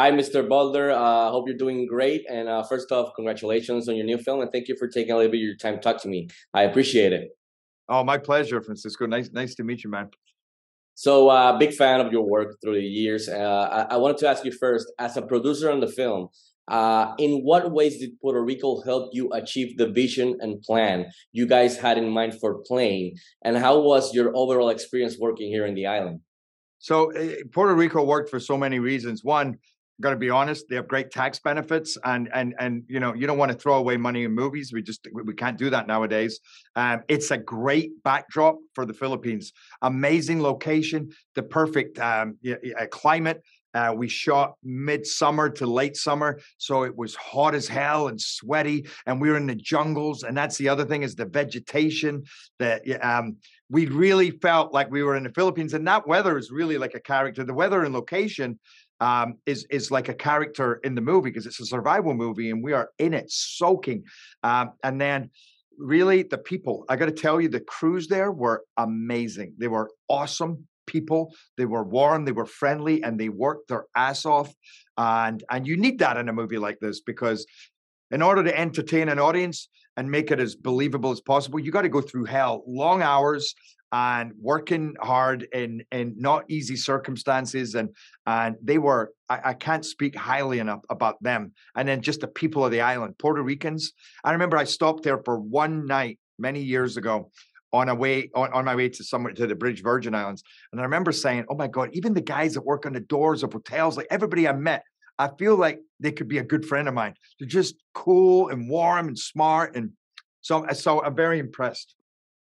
Hi, Mr. Butler. Uh, hope you're doing great. And uh, first off, congratulations on your new film, and thank you for taking a little bit of your time to talk to me. I appreciate it. Oh, my pleasure, Francisco. Nice, nice to meet you, man. So, uh, big fan of your work through the years. Uh, I, I wanted to ask you first, as a producer on the film, uh, in what ways did Puerto Rico help you achieve the vision and plan you guys had in mind for Plane? And how was your overall experience working here in the island? So, uh, Puerto Rico worked for so many reasons. One, got to be honest they have great tax benefits and and and you know you don't want to throw away money in movies we just we can't do that nowadays um, it's a great backdrop for the philippines amazing location the perfect um, climate uh, we shot midsummer to late summer, so it was hot as hell and sweaty, and we were in the jungles. And that's the other thing is the vegetation. That um, we really felt like we were in the Philippines, and that weather is really like a character. The weather and location um, is is like a character in the movie because it's a survival movie and we are in it soaking. Um, and then really the people, I got to tell you, the crews there were amazing. They were awesome people. They were warm, they were friendly, and they worked their ass off. And and you need that in a movie like this because in order to entertain an audience and make it as believable as possible, you got to go through hell, long hours, and working hard in in not easy circumstances and and they were I, I, can't speak highly enough about them. And then just the people of the island puerto ricans. I remember i stopped there for one night many years ago on a way on, on my way to somewhere to the british virgin islands. And i remember saying oh my god even the guys that work on the doors of hotels like everybody i met i feel like they could be a good friend of mine. They're just cool and warm and smart and so so i'm very impressed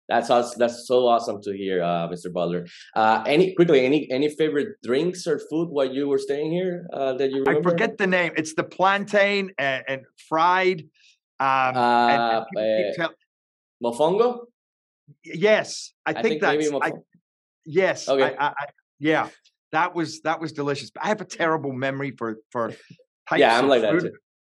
that's awesome. That's so awesome to hear, uh, Mr. Butler. Uh, any quickly, any any favorite drinks or food while you were staying here uh, that you remember? I forget the name. It's the plantain and, and fried. Um, and, and uh, eh, tell- mofongo. Yes, I, I think, think, that's. I, yes. Okay. I, yeah, that was that was delicious. But I have a terrible memory for for yeah, I'm like food, that too.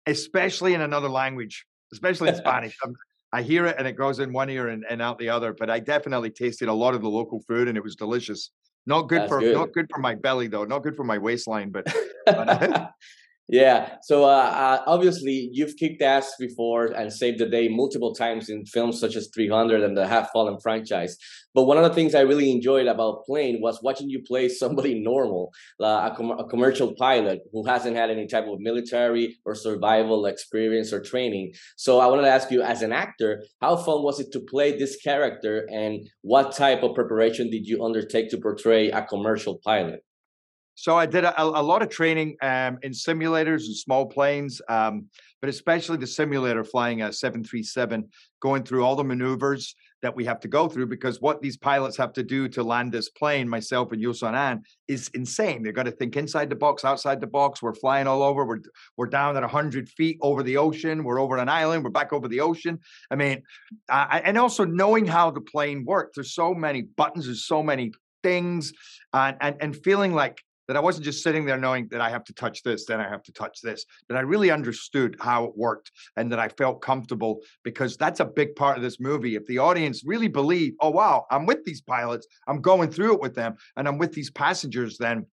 especially in another language, especially in Spanish. I'm, I hear it and it goes in one ear and, and out the other. But I definitely tasted a lot of the local food and it was delicious. Not good That's for good. not good for my belly though. Not good for my waistline, but, but uh, Yeah. So uh, uh, obviously, you've kicked ass before and saved the day multiple times in films such as 300 and the Has Fallen franchise. But one of the things I really enjoyed about Plane was watching you play somebody normal, uh, a, com- a commercial pilot who hasn't had any type of military or survival experience or training. So I wanted to ask you, as an actor, how fun was it to play this character, and what type of preparation did you undertake to portray a commercial pilot? So I did a, a lot of training um, in simulators and small planes, um, but especially the simulator flying a 737, going through all the maneuvers that we have to go through because what these pilots have to do to land this plane, myself and Yoson An, is insane. They've got to think inside the box, outside the box. We're flying all over. We're we're down at 100 feet over the ocean. We're over an island. We're back over the ocean. I mean, uh, and also knowing how the plane works. There's so many buttons. There's so many things, and and, and feeling like that I wasn't just sitting there knowing that I have to touch this, then I have to touch this, that I really understood how it worked and that I felt comfortable because that's a big part of this movie. If the audience really believe, oh, wow, I'm with these pilots, I'm going through it with them, and I'm with these passengers, then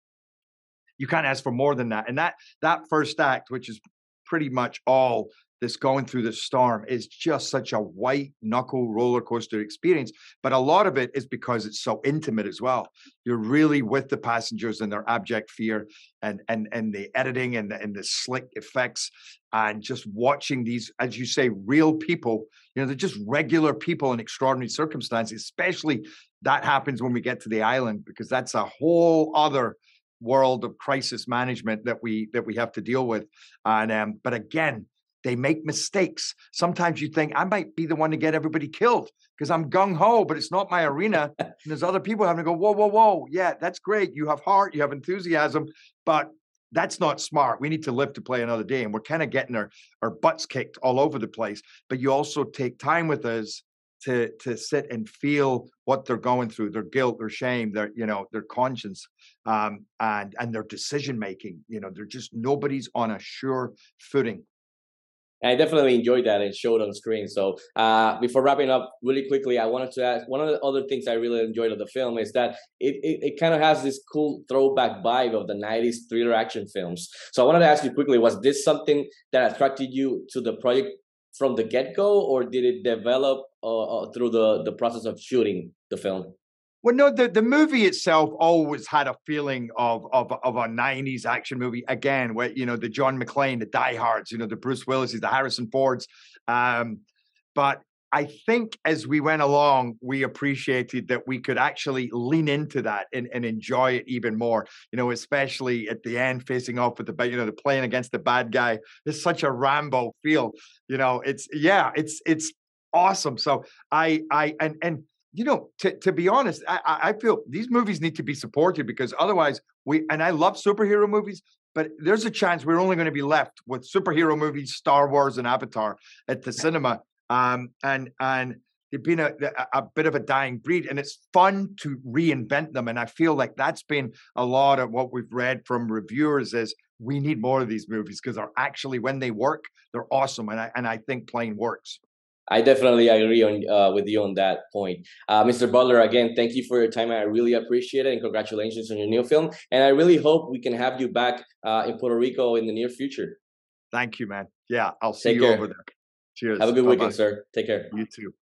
you can't ask for more than that. And that that first act, which is pretty much all this going through the storm is just such a white knuckle roller coaster experience. But a lot of it is because it's so intimate as well. You're really with the passengers and their abject fear and and and the editing and the, and the slick effects and just watching these, as you say, real people. You know, they're just regular people in extraordinary circumstances. Especially that happens when we get to the island because that's a whole other world of crisis management that we that we have to deal with and um, but again they make mistakes. Sometimes you think I might be the one to get everybody killed because I'm gung ho, but it's not my arena. and there's other people having to go, whoa, whoa, whoa. Yeah, that's great. You have heart, you have enthusiasm, but that's not smart. We need to live to play another day. And we're kind of getting our, our butts kicked all over the place. But you also take time with us to to sit and feel what they're going through, their guilt, their shame, their you know their conscience, um, and and their decision making. You know, they're just nobody's on a sure footing I definitely enjoyed that and showed on screen. So uh, before wrapping up really quickly, I wanted to ask one of the other things I really enjoyed of the film is that it, it, it kind of has this cool throwback vibe of the 90s thriller action films. So I wanted to ask you quickly, was this something that attracted you to the project from the get-go or did it develop uh, uh through the, the process of shooting the film? Well, no, the, the movie itself always had a feeling of, of of a '90s action movie. Again, where you know the John McClane, the Die Hards, you know the Bruce Willis's, the Harrison Fords. Um, but I think as we went along, we appreciated that we could actually lean into that and, and enjoy it even more. You know, especially at the end, facing off with the you know the playing against the bad guy. It's such a Rambo feel. You know, it's yeah, it's it's awesome. So I I and and you know, to, to be honest, I, I feel these movies need to be supported because otherwise we and I love superhero movies, but there's a chance we're only going to be left with superhero movies, Star Wars and Avatar at the cinema. Um, and and they've been a, a, a bit of a dying breed, and it's fun to reinvent them. And I feel like that's been a lot of what we've read from reviewers is we need more of these movies because they're actually when they work, they're awesome. And I and I think Plane works. I definitely agree on uh, with you on that point, uh, Mr. Butler. Again, thank you for your time. I really appreciate it, and congratulations on your new film. And I really hope we can have you back uh, in Puerto Rico in the near future. Thank you, man. Yeah, I'll see Take you care. over there. Cheers. Have a good Bye-bye. weekend, sir. Take care. You too.